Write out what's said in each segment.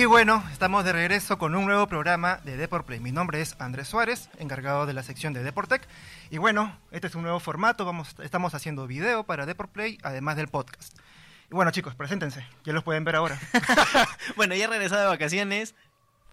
Y bueno, estamos de regreso con un nuevo programa de Deport Play. Mi nombre es Andrés Suárez, encargado de la sección de Deportec. Y bueno, este es un nuevo formato, vamos, estamos haciendo video para Deport Play, además del podcast. Y bueno chicos, preséntense, ya los pueden ver ahora. bueno, ya he regresado de vacaciones.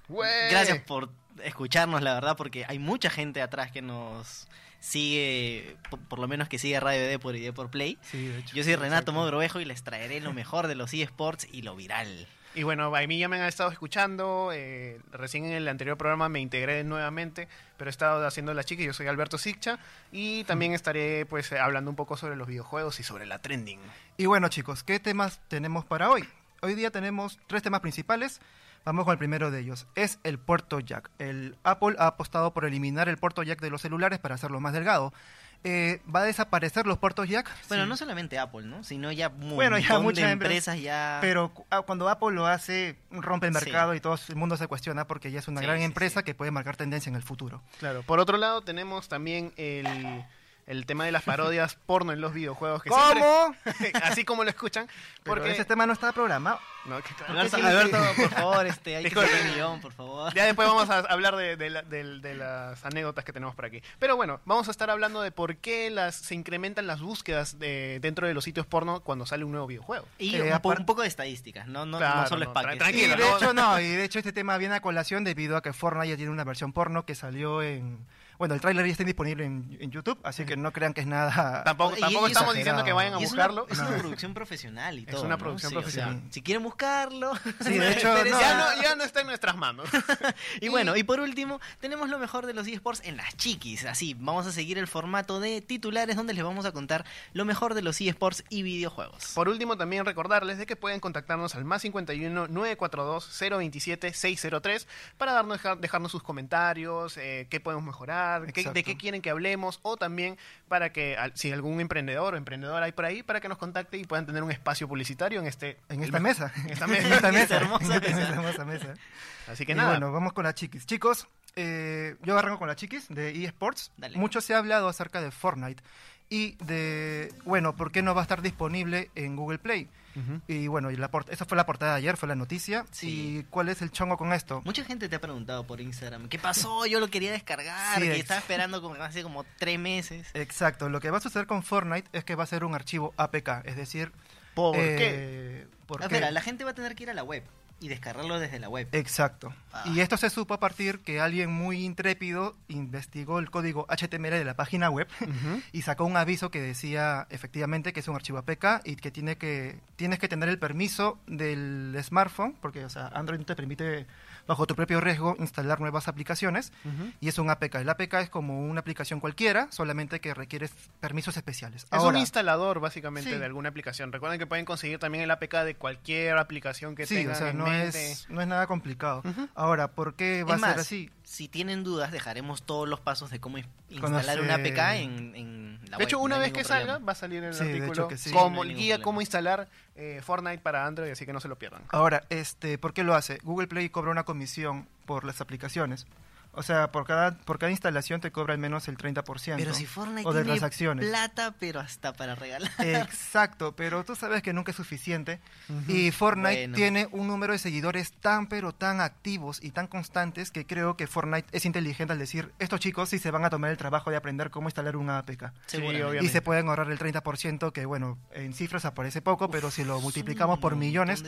Gracias por escucharnos, la verdad, porque hay mucha gente atrás que nos sigue, por, por lo menos que sigue Radio Deport y Deport Play. Sí, de hecho. Yo soy Renato Mogrovejo y les traeré lo mejor de los eSports y lo viral. Y bueno, a mí ya me han estado escuchando. eh, recién en el anterior programa me integré nuevamente, pero he estado haciendo la chica. Yo soy Alberto Siccha y también estaré pues hablando un poco sobre los videojuegos y sobre la trending. Y bueno chicos, ¿qué temas tenemos para hoy? Hoy día tenemos tres temas principales. Vamos con el primero de ellos. Es el puerto jack. El Apple ha apostado por eliminar el puerto jack de los celulares para hacerlo más delgado. Eh, ¿Va a desaparecer los puertos jack? Bueno, Sí. no solamente Apple, ¿no? Sino ya Bueno, ya muchas empresas ya... Pero ah, cuando Apple lo hace, rompe el Sí. mercado y todo el mundo se cuestiona porque ya es una Sí, gran sí, empresa sí. que puede marcar tendencia en el futuro. Claro. Por otro lado, tenemos también el, el tema de las parodias porno en los videojuegos. Que ¿Cómo? siempre- así como lo escuchan. Porque ese tema no está programado. No, que- Alberto, sí, Alberto, sí. por favor, este, hay que Disculpe. hacer un guion, por favor. Ya después vamos a hablar de, de la- del- de las anécdotas que tenemos por aquí. Pero bueno, vamos a estar hablando de por qué las, se incrementan las búsquedas de, dentro de los sitios porno cuando sale un nuevo videojuego. Y Eh, un, po- aparte- un poco de estadísticas, no, no, Claro, no solo no, es pa' tra- que- Y tranquilo, de no- hecho no, y de hecho este tema viene a colación debido a que Fortnite ya tiene una versión porno que salió en... Bueno, el tráiler ya está disponible en, en YouTube, así que no crean que es nada... Tampoco, Y- tampoco y estamos exagerado. diciendo que vayan a Y es una, buscarlo. es una producción profesional y Es todo. una ¿no? producción Sí, o sea, profesional. si quieren buscarlo. Sí, de hecho, no. Ya no, ya no está en nuestras manos. Y bueno, y por último, tenemos lo mejor de los eSports en las chiquis. Así, vamos a seguir el formato de titulares donde les vamos a contar lo mejor de los eSports y videojuegos. Por último, también recordarles de que pueden contactarnos al más 51 942 027 603 para darnos, dejar- dejarnos sus comentarios, eh, qué podemos mejorar, qué- de qué quieren que hablemos, o también para que, si algún emprendedor o emprendedora hay por ahí, para que nos contacte y puedan tener un espacio publicitario en este En esta me- mesa. en esta mesa. En esta En esta mesa. hermosa En esta mesa. hermosa mesa. Así que Y nada. bueno, vamos con las chiquis. Chicos, eh, yo arranco con las chiquis de eSports. Dale. Mucho se ha hablado acerca de Fortnite y de, bueno, ¿por qué no va a estar disponible en Google Play? Y bueno, y la esa fue la portada de ayer, fue la noticia. Sí. ¿Y cuál es el chongo con esto? Mucha gente te ha preguntado por Instagram, ¿qué pasó? Yo lo quería descargar, Sí, que estaba esperando como, hace como tres meses. Exacto, lo que va a suceder con Fortnite es que va a ser un archivo APK, es decir... ¿Por eh, ¿por Ah, qué? espera, la gente va a tener que ir a la web y descargarlo desde la web. Exacto. Ah. Y esto se supo a partir que alguien muy intrépido investigó el código HTML de la página web y sacó un aviso que decía efectivamente que es un archivo APK y que tiene que tienes que tener el permiso del smartphone porque o sea Android no te permite bajo tu propio riesgo instalar nuevas aplicaciones y es un APK. El APK es como una aplicación cualquiera, solamente que requiere permisos especiales. Es un instalador básicamente Sí. de alguna aplicación. Recuerden que pueden conseguir también el APK de cualquier aplicación que sí, tengan o sea, en no mente. es, no es nada complicado. Ahora, ¿por qué va Es a ser así? Si tienen dudas, dejaremos todos los pasos de cómo instalar se- una APK en, en la De hecho, web, una no vez que salga, va a salir el Sí, de artículo hecho que sí. como No guía cómo instalar eh, Fortnite para Android, así que no se lo pierdan. Ahora, este, ¿por qué lo hace? Google Play cobra una comisión por las aplicaciones. O sea, por cada, por cada instalación te cobra al menos el 30%. Pero si Fortnite o de tiene transacciones. plata, pero hasta para regalar. Exacto, pero tú sabes que nunca es suficiente. Y Fortnite Bueno. tiene un número de seguidores tan pero tan activos y tan constantes que creo que Fortnite es inteligente al decir, estos chicos sí se van a tomar el trabajo de aprender cómo instalar una APK. Obviamente. Y se pueden ahorrar el 30%, que bueno, en cifras aparece poco, pero si lo multiplicamos por millones,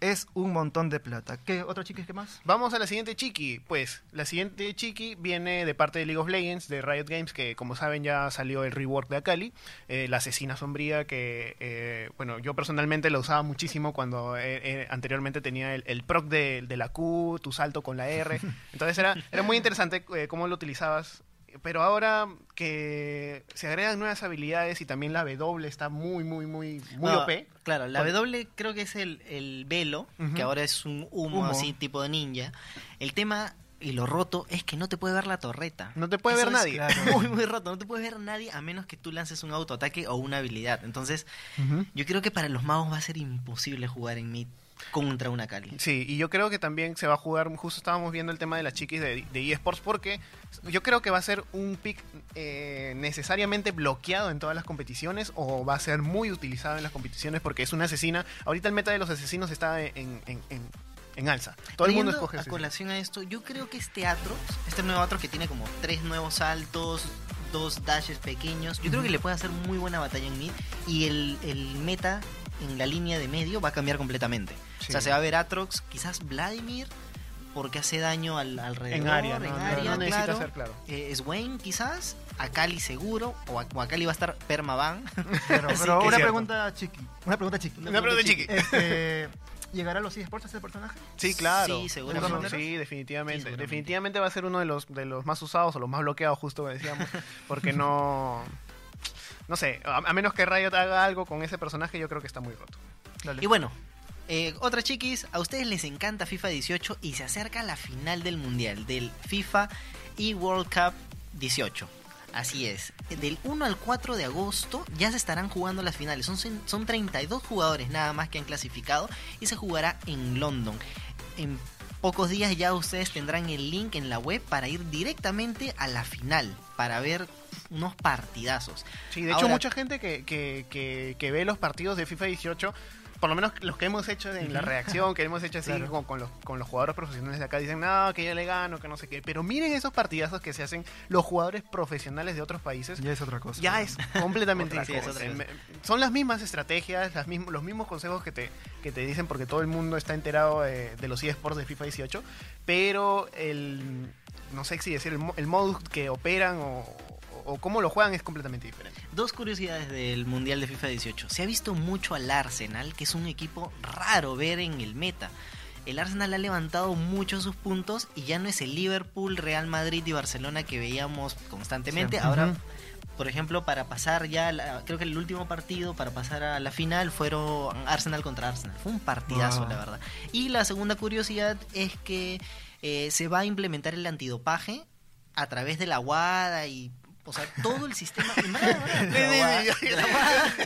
es un montón de plata. ¿Qué otra chica qué más? Vamos a la siguiente chiqui. Pues la siguiente chiqui viene de parte de League of Legends, de Riot Games, que como saben ya salió el rework de Akali, eh, la asesina sombría, que eh, bueno, yo personalmente la usaba muchísimo cuando eh, eh, anteriormente tenía el, el proc de, de la Q, tu salto con la R. Entonces era, era muy interesante eh, cómo lo utilizabas. Pero ahora que se agregan nuevas habilidades y también la W está muy, muy, muy, muy No, OP. Claro, la W creo que es el, el velo, que ahora es un humo, Humo. así tipo de ninja. El tema y lo roto es que no te puede ver la torreta. No te puede Eso ver nadie. claro. Muy, muy roto. No te puede ver nadie a menos que tú lances un autoataque o una habilidad. Entonces, yo creo que para los magos va a ser imposible jugar en mid contra una Kali. Sí, y yo creo que también se va a jugar, justo estábamos viendo el tema de las chiquis de, de eSports, porque yo creo que va a ser un pick eh, necesariamente bloqueado en todas las competiciones o va a ser muy utilizado en las competiciones porque es una asesina. Ahorita el meta de los asesinos está en, en- en- en alza. Todo el mundo escoge a ese. colación a esto, yo creo que este Atrox, este nuevo Atrox que tiene como tres nuevos saltos, dos dashes pequeños, yo creo que le puede hacer muy buena batalla en mid y el, el meta en la línea de medio va a cambiar completamente. O sea, Sí. se va a ver Atrox, quizás Vladimir, porque hace daño al alrededor, En área, ¿no? en No, área, no necesita claro. ser claro. Eh, Swain quizás, Akali seguro, o, a- o Akali va a estar permaban. Pero, pero una Es pregunta chiqui. Una pregunta chiqui. Una pregunta chiqui. Este, ¿Llegará a los eSports ese personaje? Sí, claro. Sí, seguramente. Sí, definitivamente. Sí, seguramente. definitivamente va a ser uno de los, de los más usados o los más bloqueados, justo que decíamos. Porque no. No sé, a, a menos que Riot haga algo con ese personaje, yo creo que está muy roto. Dale. Y bueno, eh, otra chiquis, a ustedes les encanta FIFA 18 y se acerca la final del Mundial, del FIFA y World Cup 18. Así es, del 1 al 4 de agosto ya se estarán jugando las finales. Son, son 32 jugadores nada más que han clasificado y se jugará en London. En pocos días ya ustedes tendrán el link en la web para ir directamente a la final, para ver unos partidazos. Sí, de hecho, mucha gente que, que, que, que ve los partidos de FIFA 18, por lo menos los que hemos hecho en la reacción, que hemos hecho así Claro. con, con los, con los jugadores profesionales de acá, dicen, no, que yo le gano, que no sé qué. Pero miren esos partidazos que se hacen los jugadores profesionales de otros países. Ya es otra cosa. Ya es completamente Otra cosa, diferente. es Son las mismas estrategias, las mismos, los mismos consejos que te, que te dicen porque todo el mundo está enterado de, de los eSports de FIFA 18, pero el, no sé si decir, el, mo- el modus que operan o, o cómo lo juegan es completamente diferente. Dos curiosidades del Mundial de FIFA 18. Se ha visto mucho al Arsenal, que es un equipo raro ver en el meta. El Arsenal ha levantado mucho sus puntos y ya no es el Liverpool, Real Madrid y Barcelona que veíamos constantemente. Sí. Ahora, por ejemplo, para pasar ya, la- creo que el último partido para pasar a la final fueron Arsenal contra Arsenal. Fue un partidazo, Wow. la verdad. Y la segunda curiosidad es que eh, se va a implementar el antidopaje a través de la WADA y... O sea, todo el sistema...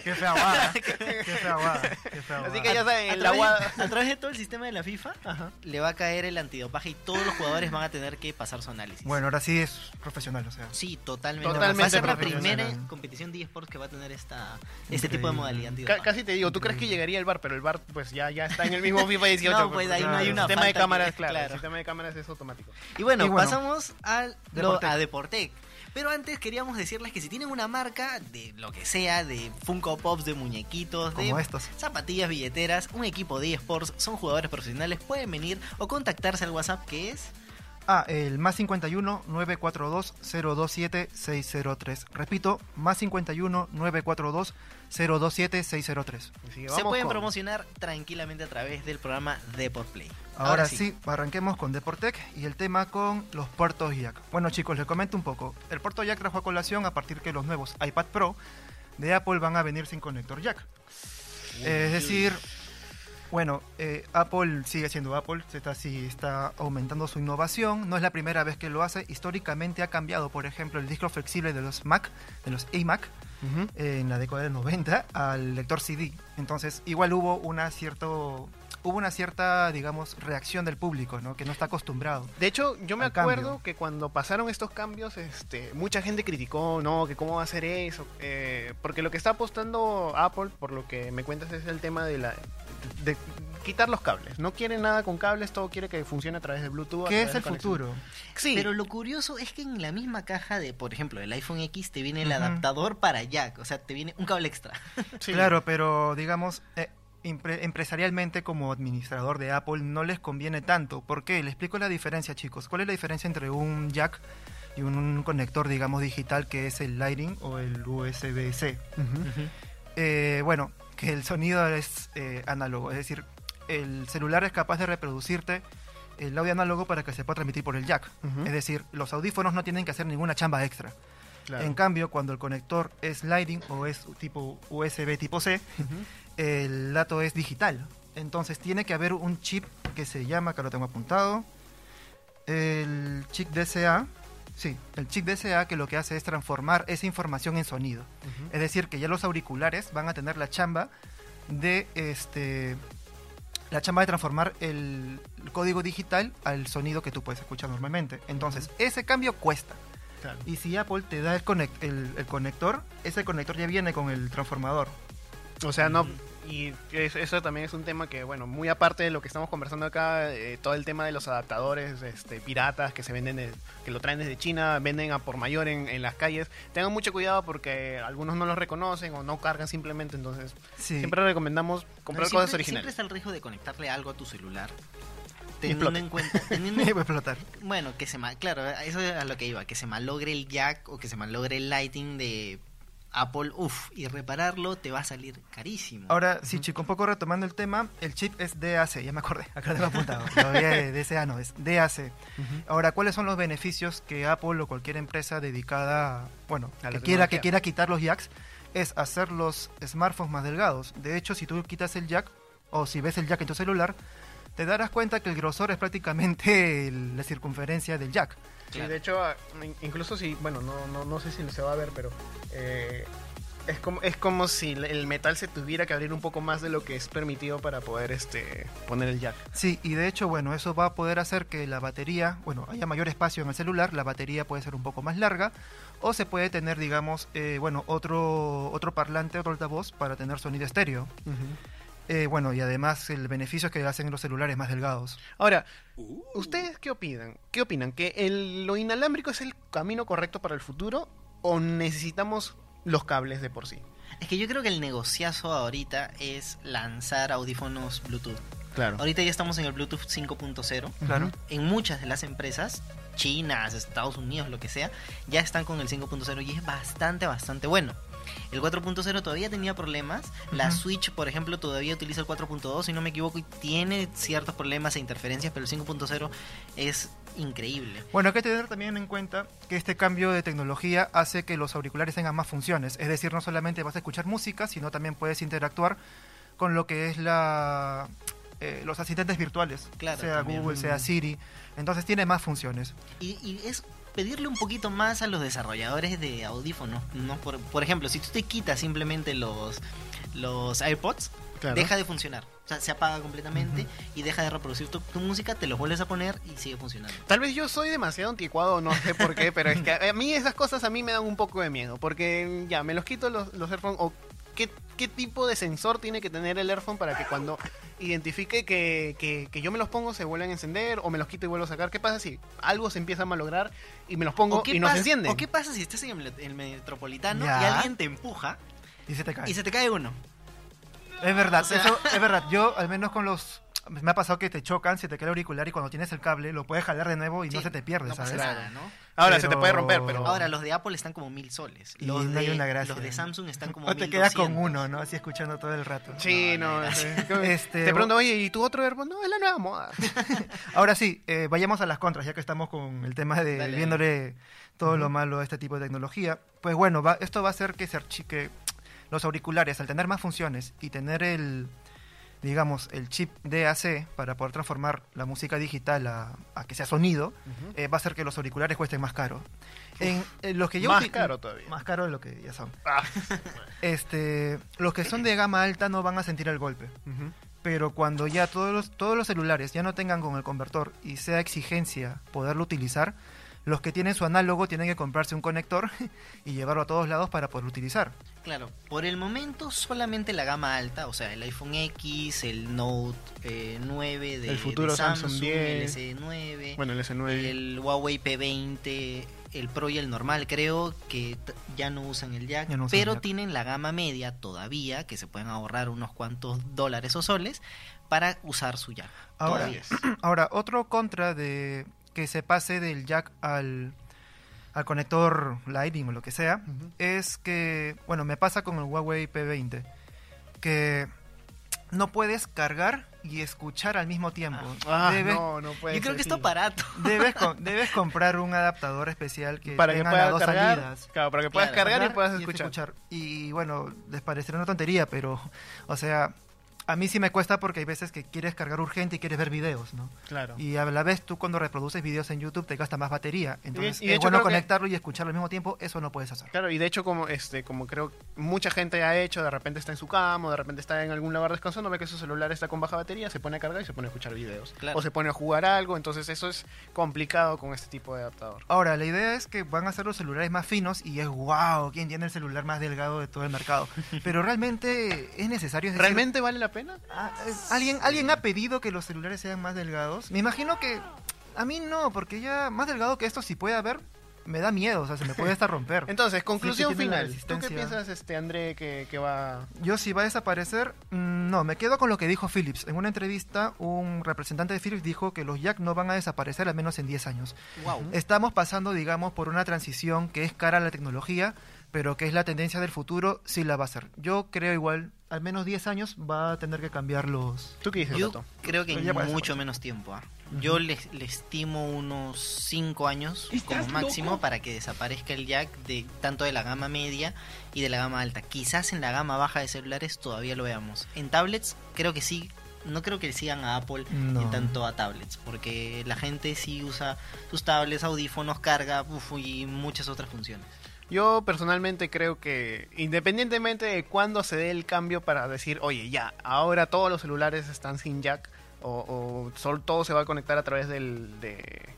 Qué fea guada. Qué fea guada. Qué fea Así que ya saben, a, el agua... través, a través de todo el sistema de la FIFA Ajá. le va a caer el antidopaje y todos los jugadores van a tener que pasar su análisis. Bueno, ahora sí es profesional, o sea. Sí, totalmente. Totalmente va a ser la primera competición de eSports que va a tener esta, este tipo de modalidad antidopaje. casi te digo, ¿tú crees que llegaría el bar? Pero el bar pues ya, ya está en el mismo FIFA 18. No, pues, ahí no hay el una sistema de cámaras, claro, claro. El sistema de cámaras es automático. Y bueno, Y bueno, pasamos al, lo- Deportec. a Deportec. Pero antes queríamos decirles que si tienen una marca de lo que sea, de Funko Pops, de muñequitos, de Como estos. zapatillas, billeteras, un equipo de eSports, son jugadores profesionales, pueden venir o contactarse al WhatsApp que es Ah, el más 51 942 027 603. Repito, más 51 942 027 603. Así que se pueden con- promocionar tranquilamente a través del programa Deport Play. Ahora, sí. arranquemos con Deportec y el tema con los puertos Jack. Bueno chicos, les comento un poco. El puerto Jack trajo a colación a partir que los nuevos iPad Pro de Apple van a venir sin conector Jack. es decir, bueno, eh, Apple sigue siendo Apple, se está, sí, está aumentando su innovación, no es la primera vez que lo hace, históricamente ha cambiado, por ejemplo, el disco flexible de los Mac, de los iMac, Ujú. en la década del 90 al lector CD. Entonces, igual hubo una cierto hubo una cierta, digamos, reacción del público, ¿no? Que no está acostumbrado. De hecho, yo me acuerdo cambio. que cuando pasaron estos cambios, este, mucha gente criticó, no, que cómo va a hacer eso, eh, porque lo que está apostando Apple, por lo que me cuentas, es el tema de la de quitar los cables. No quiere nada con cables, todo quiere que funcione a través de Bluetooth. a ¿Qué través es el futuro? Sí, Pero lo curioso es que en la misma caja de, por ejemplo, el iPhone X te viene el adaptador para jack, o sea, te viene un cable extra. sí. Claro, pero digamos, eh, empresarialmente como administrador de Apple no les conviene tanto. ¿Por qué? Les explico la diferencia, chicos. ¿Cuál es la diferencia entre un jack y un, un conector, digamos, digital que es el Lightning o el USB-C? Eh, bueno, que el sonido es eh, análogo, es decir, el celular es capaz de reproducirte el audio análogo para que se pueda transmitir por el jack. Es decir, los audífonos no tienen que hacer ninguna chamba extra. Claro. En cambio, cuando el conector es Lightning o es tipo USB tipo C, el dato es digital. Entonces tiene que haber un chip que se llama, que lo tengo apuntado, el chip DCA. Sí, el chip DCA que lo que hace es transformar esa información en sonido. Es decir, que ya los auriculares van a tener la chamba de este la chamba de transformar el, el código digital al sonido que tú puedes escuchar normalmente. Entonces, ese cambio cuesta. Claro. Y si Apple te da el, conect- el, el conector, ese conector ya viene con el transformador. O sea, no, Y es- eso también es un tema que, bueno, muy aparte de lo que estamos conversando acá, eh, todo el tema de los adaptadores este, piratas que se venden, de- que lo traen desde China, venden a por mayor en, en las calles. Tengan mucho cuidado porque algunos no los reconocen o no cargan simplemente, entonces Sí. siempre recomendamos comprar Siempre- cosas originales. Siempre está el riesgo de conectarle algo a tu celular. Teniendo en cuenta, teniendo Puede explotar. Bueno, que se mal, claro, eso es a lo que iba, que se malogre el jack o que se malogre el lighting de Apple, uff, y repararlo te va a salir carísimo. Ahora, sí, chico, un poco retomando el tema, el chip es DAC, ya me acordé, acá lo tengo apuntado. Todavía de DCA no, es DAC. Ahora, ¿cuáles son los beneficios que Apple o cualquier empresa dedicada, bueno, A que quiera, que quiera quitar los jacks, es hacer los smartphones más delgados? De hecho, si tú quitas el jack, o si ves el jack en tu celular, te darás cuenta que el grosor es prácticamente la circunferencia del jack. Sí, Claro. de hecho, ah, in- incluso si, bueno, no, no, no sé si se va a ver, pero eh, es, como, es como si el- metal se tuviera que abrir un poco más de lo que es permitido para poder este poner el jack. Sí, y de hecho, bueno, eso va a poder hacer que la batería, bueno, haya mayor espacio en el celular, la batería puede ser un poco más larga, o se puede tener, digamos, eh, bueno, otro, otro parlante, otro altavoz para tener sonido estéreo. Eh, bueno, y además el beneficio es que hacen los celulares más delgados. Ahora, ¿ustedes qué opinan? ¿Qué opinan? ¿Que el- lo inalámbrico es el camino correcto para el futuro o necesitamos los cables de por sí? Es que yo creo que el negociazo ahorita es lanzar audífonos Bluetooth. Claro. Ahorita ya estamos en el Bluetooth 5.0. Claro. En muchas de las empresas, chinas, Estados Unidos, lo que sea, ya están con el 5.0 y es bastante, bastante bueno. El 4.0 todavía tenía problemas. La. Switch, por ejemplo, todavía utiliza el 4.2, si no me equivoco, y tiene ciertos problemas e interferencias, pero el 5.0 es increíble. Bueno, hay que tener también en cuenta que este cambio de tecnología hace que los auriculares tengan más funciones. Es decir, no solamente vas a escuchar música, sino también puedes interactuar con lo que es la eh, los asistentes virtuales, Claro, sea también. Google, sea Siri. Entonces tiene más funciones. Y, y es pedirle un poquito más a los desarrolladores de audífonos. ¿no? Por, por ejemplo, si tú te quitas simplemente los, los AirPods, Claro. deja de funcionar. O sea, se apaga completamente y deja de reproducir tu, tu música, te los vuelves a poner y sigue funcionando. Tal vez yo soy demasiado anticuado, no sé por qué, pero es que a mí esas cosas a mí me dan un poco de miedo, porque ya, me los quito los, los o qué, qué tipo de sensor tiene que tener el earphone para que cuando identifique que, que- que yo me los pongo se vuelvan a encender, o me los quito y vuelvo a sacar. ¿Qué pasa si algo se empieza a malograr y me los pongo ¿O qué, y no se encienden? ¿O qué pasa si estás en el, el metropolitano Ya. y alguien te empuja Y se te cae. y se te cae uno? Es verdad, O sea- eso es verdad. Yo, al menos con los. Me ha pasado que te chocan, se te cae el auricular y cuando tienes el cable lo puedes jalar de nuevo y no se te pierde, no pasa ¿sabes? nada, ¿no? Ahora Pero- se te puede romper, pero... Ahora, los de Apple están como mil soles. Y Los, no hay de, una gracia. los de Samsung están como O te mil quedas con uno, ¿no? Así escuchando todo el rato. Sí, No. Este, te pregunto, oye, ¿y tu otro earphone? No, es la nueva moda. Ahora sí, eh, vayamos a las contras, ya que estamos con el tema de Dale, viéndole todo lo malo a este tipo de tecnología. Pues bueno, va, esto va a hacer que se archique los auriculares, al tener más funciones y tener el, digamos, el chip DAC para poder transformar la música digital a, a que sea sonido, eh, va a hacer que los auriculares cuesten más caro. En, en los que yo Más caro todavía. Más caro de lo que ya son. Ah. Este, los que son de gama alta no van a sentir el golpe. Pero cuando ya todos los, todos los celulares ya no tengan con el convertor y sea exigencia poderlo utilizar, los que tienen su análogo tienen que comprarse un conector y llevarlo a todos lados para poderlo utilizar. Claro, por el momento solamente la gama alta, o sea, el iPhone X, el Note eh, 9 de, El futuro de Samsung, Samsung 10. el S9, Bueno, el S9. el Huawei P20, el Pro y el normal, creo que ya no usan el jack, Ya no usan pero el jack. tienen la gama media todavía, que se pueden ahorrar unos cuantos dólares o soles para usar su jack. Ahora, ahora otro contra de que se pase del jack al, al conector Lightning o lo que sea, es que, bueno, me pasa con el Huawei P20, que no puedes cargar y escuchar al mismo tiempo. Ah, debes, no, no puede Yo creo ser, que sí. barato. debes, debes comprar un adaptador especial que para que puedas las dos cargar, salidas. claro, para que puedas Claro, cargar y puedas y escuchar. Y bueno, les parecerá una tontería, pero, o sea, A mí sí me cuesta porque hay veces que quieres cargar urgente y quieres ver videos, ¿no? Claro. Y a la vez tú cuando reproduces videos en YouTube te gasta más batería. Entonces y de es hecho bueno que- conectarlo y escucharlo al mismo tiempo. Eso no puedes hacer. Claro, y de hecho como este como creo mucha gente ha hecho, de repente está en su cama, o de repente está en algún lugar descansando, ve que su celular está con baja batería, se pone a cargar y se pone a escuchar videos. Claro. O se pone a jugar algo, entonces eso es complicado con este tipo de adaptador. Ahora, la idea es que van a ser los celulares más finos y es wow, ¿quién tiene el celular más delgado de todo el mercado? Pero realmente es necesario. es decir, ¿Realmente vale la pena? Ah, es- ¿alguien, ¿Alguien ha pedido que los celulares sean más delgados? Me imagino que a mí no, porque ya más delgado que esto, si puede haber, me da miedo, o sea, se me puede hasta romper. Entonces, conclusión final. ¿Tú qué piensas, este André, que, que va... Yo si va a desaparecer, mm, no, me quedo con lo que dijo Philips. En una entrevista, un representante de Philips dijo que los jack no van a desaparecer al menos en 10 años. Wow. Estamos pasando, digamos, por una transición que es cara a la tecnología, pero que es la tendencia del futuro, sí la va a hacer. Yo creo igual, al menos 10 años va a tener que cambiar los... ¿Tú qué dices, Yo Tato? creo que en mucho mucho. menos tiempo. ah. Yo le, le estimo unos 5 años como máximo para que desaparezca el jack de tanto de la gama media y de la gama alta. Quizás en la gama baja de celulares todavía lo veamos. En tablets creo que sí. No creo que sigan a Apple No. en tanto a tablets, porque la gente sí usa sus tablets, audífonos, carga uf, y muchas otras funciones. Yo personalmente creo que independientemente de cuándo se dé el cambio para decir, oye, ya, ahora todos los celulares están sin jack o, o todo se va a conectar a través del, de,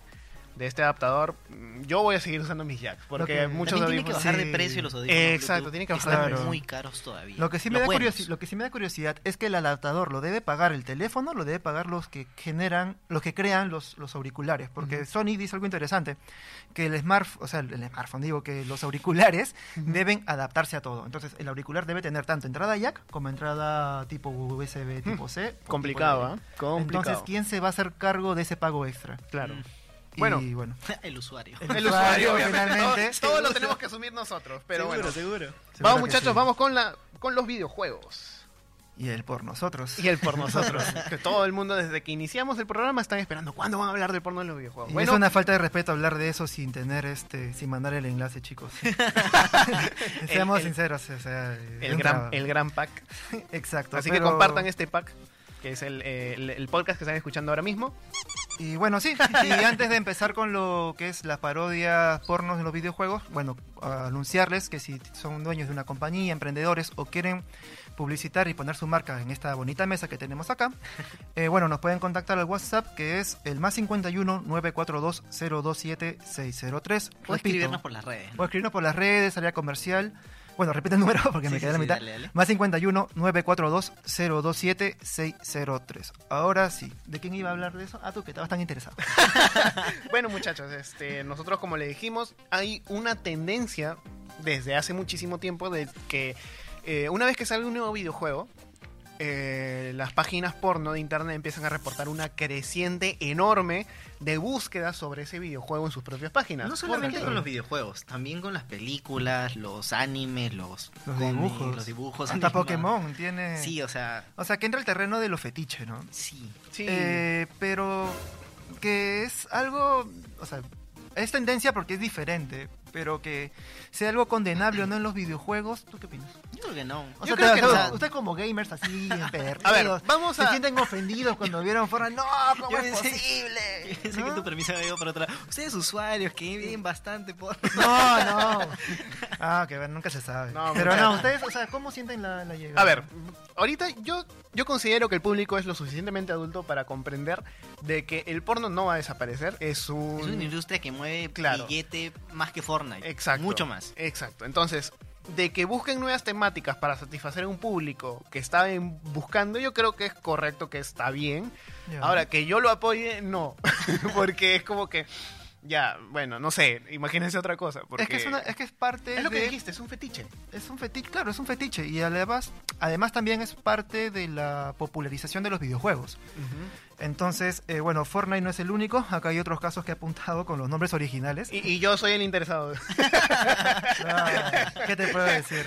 de este adaptador, mm, yo voy a seguir usando mis jacks porque que- muchos tiene que bajar sí. de precio los audífonos. Exacto, Bluetooth, tiene que bajar están muy caros todavía. Lo que, sí me da lo que sí me da curiosidad es que el adaptador lo debe pagar el teléfono, lo debe pagar los que generan, los que crean los, los auriculares, porque Sony dice algo interesante, que el smartphone, o sea, el smartphone, digo que los auriculares deben adaptarse a todo. Entonces, el auricular debe tener tanto entrada jack como entrada tipo USB tipo C. o tipo Complicado, LE. ¿ah? Complicado. Entonces, ¿quién se va a hacer cargo de ese pago extra? Claro. Y Bueno. bueno. el usuario. El usuario, obviamente. finalmente. Todo, todo lo tenemos que asumir nosotros, pero bueno. seguro. Vamos Seguro que muchachos, sí. vamos con la con los videojuegos. Y el por nosotros. Y el por nosotros. que todo el mundo desde que iniciamos el programa están esperando cuándo van a hablar del porno en los videojuegos. Y Bueno, es una falta de respeto hablar de eso sin tener este, sin mandar el enlace, chicos. Seamos el- sinceros, o sea, el gran, trabajo. el gran pack. exacto. Así pero- que compartan este pack, que es el, eh, el- el podcast que están escuchando ahora mismo. Y bueno, sí. Y antes de empezar con lo que es las parodias pornos de los videojuegos, bueno, anunciarles que si son dueños de una compañía, emprendedores o quieren publicitar y poner su marca en esta bonita mesa que tenemos acá, eh, bueno, nos pueden contactar al WhatsApp que es el más 51 942 027 603. O escribirnos por las redes. O escribirnos por las redes, área comercial. Bueno, repite el número porque Sí, me quedé a la mitad. dale, dale. Más 51 942 027 603. Ahora sí, ¿de quién iba a hablar de eso? Ah, tú que estabas tan interesado. Bueno, muchachos, este, nosotros como le dijimos, hay una tendencia desde hace muchísimo tiempo de que eh, una vez que sale un nuevo videojuego, eh, las páginas porno de internet empiezan a reportar una creciente enorme de búsquedas sobre ese videojuego en sus propias páginas. No solamente con los videojuegos, también con las películas, los animes, los, dibujos. los dibujos. Hasta. Pokémon tiene... Sí, o sea, O sea, que entra el terreno de lo fetiche, ¿no? sí. Sí. Eh, pero que es algo, o sea, es tendencia porque es diferente, pero que sea algo condenable o no en los videojuegos, ¿tú qué opinas? Yo creo que no. O Yo sea, creo te- que o no. ustedes como gamers así, perdidos, A ver, vamos se a- sienten ofendidos cuando vieron fuera, no, ¿cómo Yo es pensé- posible? Pensé ¿No? que tu permiso me otro lado. Ustedes usuarios que ven bastante por... No, no. Ah, que bueno, nunca se sabe. No, pero no, ustedes, o sea, ¿cómo sienten la, la llegada? A ver, ahorita yo, yo considero que el público es lo suficientemente adulto para comprender de que el porno no va a desaparecer. Es un... Es una industria que mueve Claro. billete más que Fortnite. Exacto. Mucho más. Exacto. Entonces, de que busquen nuevas temáticas para satisfacer a un público que está en- buscando, yo creo que es correcto, que está bien. Ya. Ahora, que yo lo apoye, no. porque es como que, ya, bueno, no sé, imagínense otra cosa. Porque es que es, una- es que es parte es lo que de- dijiste, es un fetiche. Es un fetiche, claro, es un fetiche. Y además, además también es parte de la popularización de los videojuegos. Entonces, eh, bueno, Fortnite no es el único. Acá hay otros casos que he apuntado con los nombres originales. Y, y yo soy el interesado. Ah, ¿Qué te puedo decir?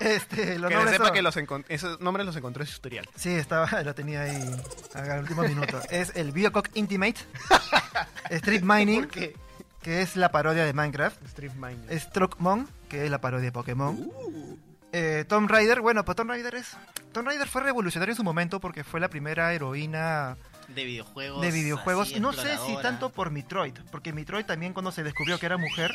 Este, los que nombres sepa son- que los esos nombres los encontré en su tutorial. Sí, estaba, lo tenía ahí al último minuto. Es el Biocock Intimate, Street Mining, que es la parodia de Minecraft, Street Mind. Strokemonk, que es la parodia de Pokémon, eh, Tomb Raider, bueno, pues Tomb Raider es Tomb Raider fue revolucionario en su momento porque fue la primera heroína De videojuegos. de videojuegos. así, no sé si tanto por Metroid, porque Metroid también cuando se descubrió que era mujer,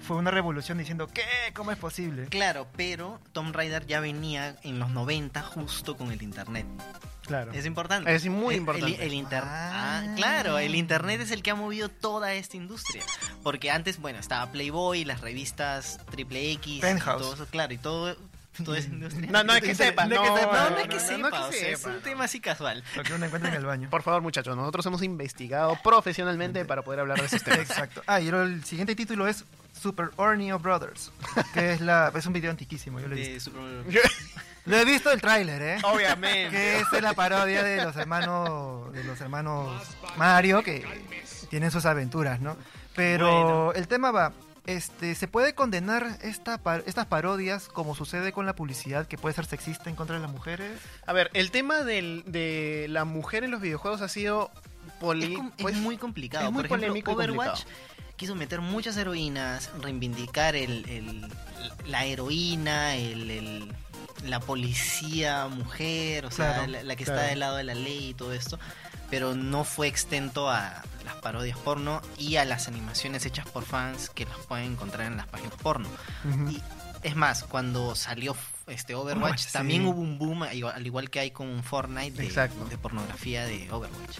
fue una revolución diciendo, ¿qué? ¿Cómo es posible? Claro, pero Tomb Raider ya venía en los 90 justo con el internet. Claro. Es importante. Es muy El- importante. El, el inter- Ah. Ah, claro, el internet es el que ha movido toda esta industria. Porque antes, bueno, estaba Playboy, las revistas Triple X, y Penthouse. todo eso, claro, y todo, toda esa industria. No, no es que sepa. No es que no. No, no, no, es que sepa, no es o sea, es un no. tema así casual. Lo que uno encuentra en el baño. Por favor, muchachos, nosotros hemos investigado profesionalmente para poder hablar de esos temas. Exacto. Ah, y el siguiente título es Super Orneo Brothers, que es la es un video antiquísimo, yo lo he visto. Super- Lo he visto el tráiler, ¿eh? Obviamente. que es la parodia de los hermanos de los hermanos Mario que tienen sus aventuras, ¿no? Pero Bueno. el tema va, este, se puede condenar esta par- estas parodias como sucede con la publicidad que puede ser sexista en contra de las mujeres. A ver, el tema del- de la mujer en los videojuegos ha sido poli- es, pues, muy complicado. es muy Por ejemplo, polémico Overwatch complicado. quiso meter muchas heroínas, reivindicar el, el- la heroína, el, el- la policía mujer, o sea, Claro, la, la que claro. está del lado de la ley y todo esto, pero no fue extento a las parodias porno y a las animaciones hechas por fans que las pueden encontrar en las páginas porno. Y es más, cuando salió este Overwatch, sí. también hubo un boom, al igual que hay con Fortnite, de, Exacto. de pornografía de Overwatch.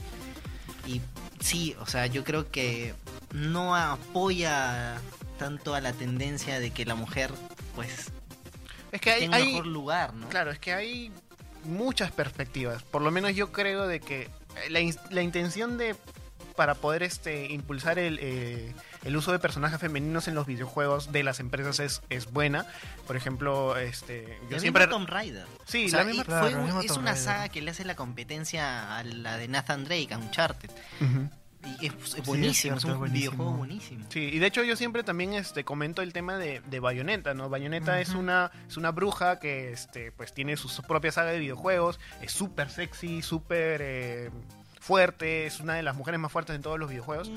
Y sí, o sea, yo creo que no apoya tanto a la tendencia de que la mujer, pues, Es que hay, tenga un hay- mejor lugar, ¿no? claro, es que hay muchas perspectivas. Por lo menos yo creo de que la, in- la intención de para poder este impulsar el, eh, el uso de personajes femeninos en los videojuegos de las empresas es, es buena. Por ejemplo, este yo El siempre Tomb Raider. Sí, O sea, la misma- Claro, fue es Tomb una Raider. saga que le hace la competencia a la de Nathan Drake, a Uncharted. Ujú. Y es, buenísimo, es, cierto, un videojuego buenísimo. Sí, y de hecho yo siempre también este comento el tema de, de Bayonetta, ¿no? Bayonetta es una es una bruja que este pues tiene su, su propia saga de videojuegos, es súper sexy, súper eh, fuerte, es una de las mujeres más fuertes en todos los videojuegos,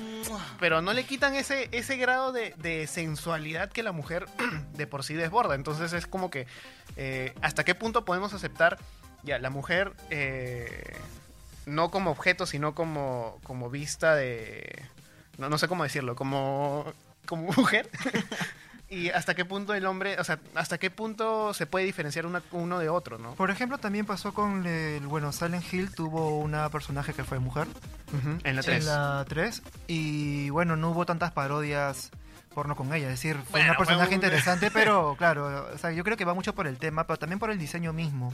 pero no le quitan ese ese grado de, de sensualidad que la mujer de por sí desborda, entonces es como que eh, hasta qué punto podemos aceptar ya la mujer eh, no como objeto, sino como, como vista de... No, no sé cómo decirlo, como, como mujer. y hasta qué punto el hombre, o sea, hasta qué punto se puede diferenciar una- uno de otro, ¿no? Por ejemplo, también pasó con el bueno, Silent Hill tuvo una personaje que fue mujer En la 3. en la 3 y bueno, no hubo tantas parodias porno con ella, es decir, fue Bueno, una personaje fue un- interesante, pero claro, o sea, yo creo que va mucho por el tema, pero también por el diseño mismo.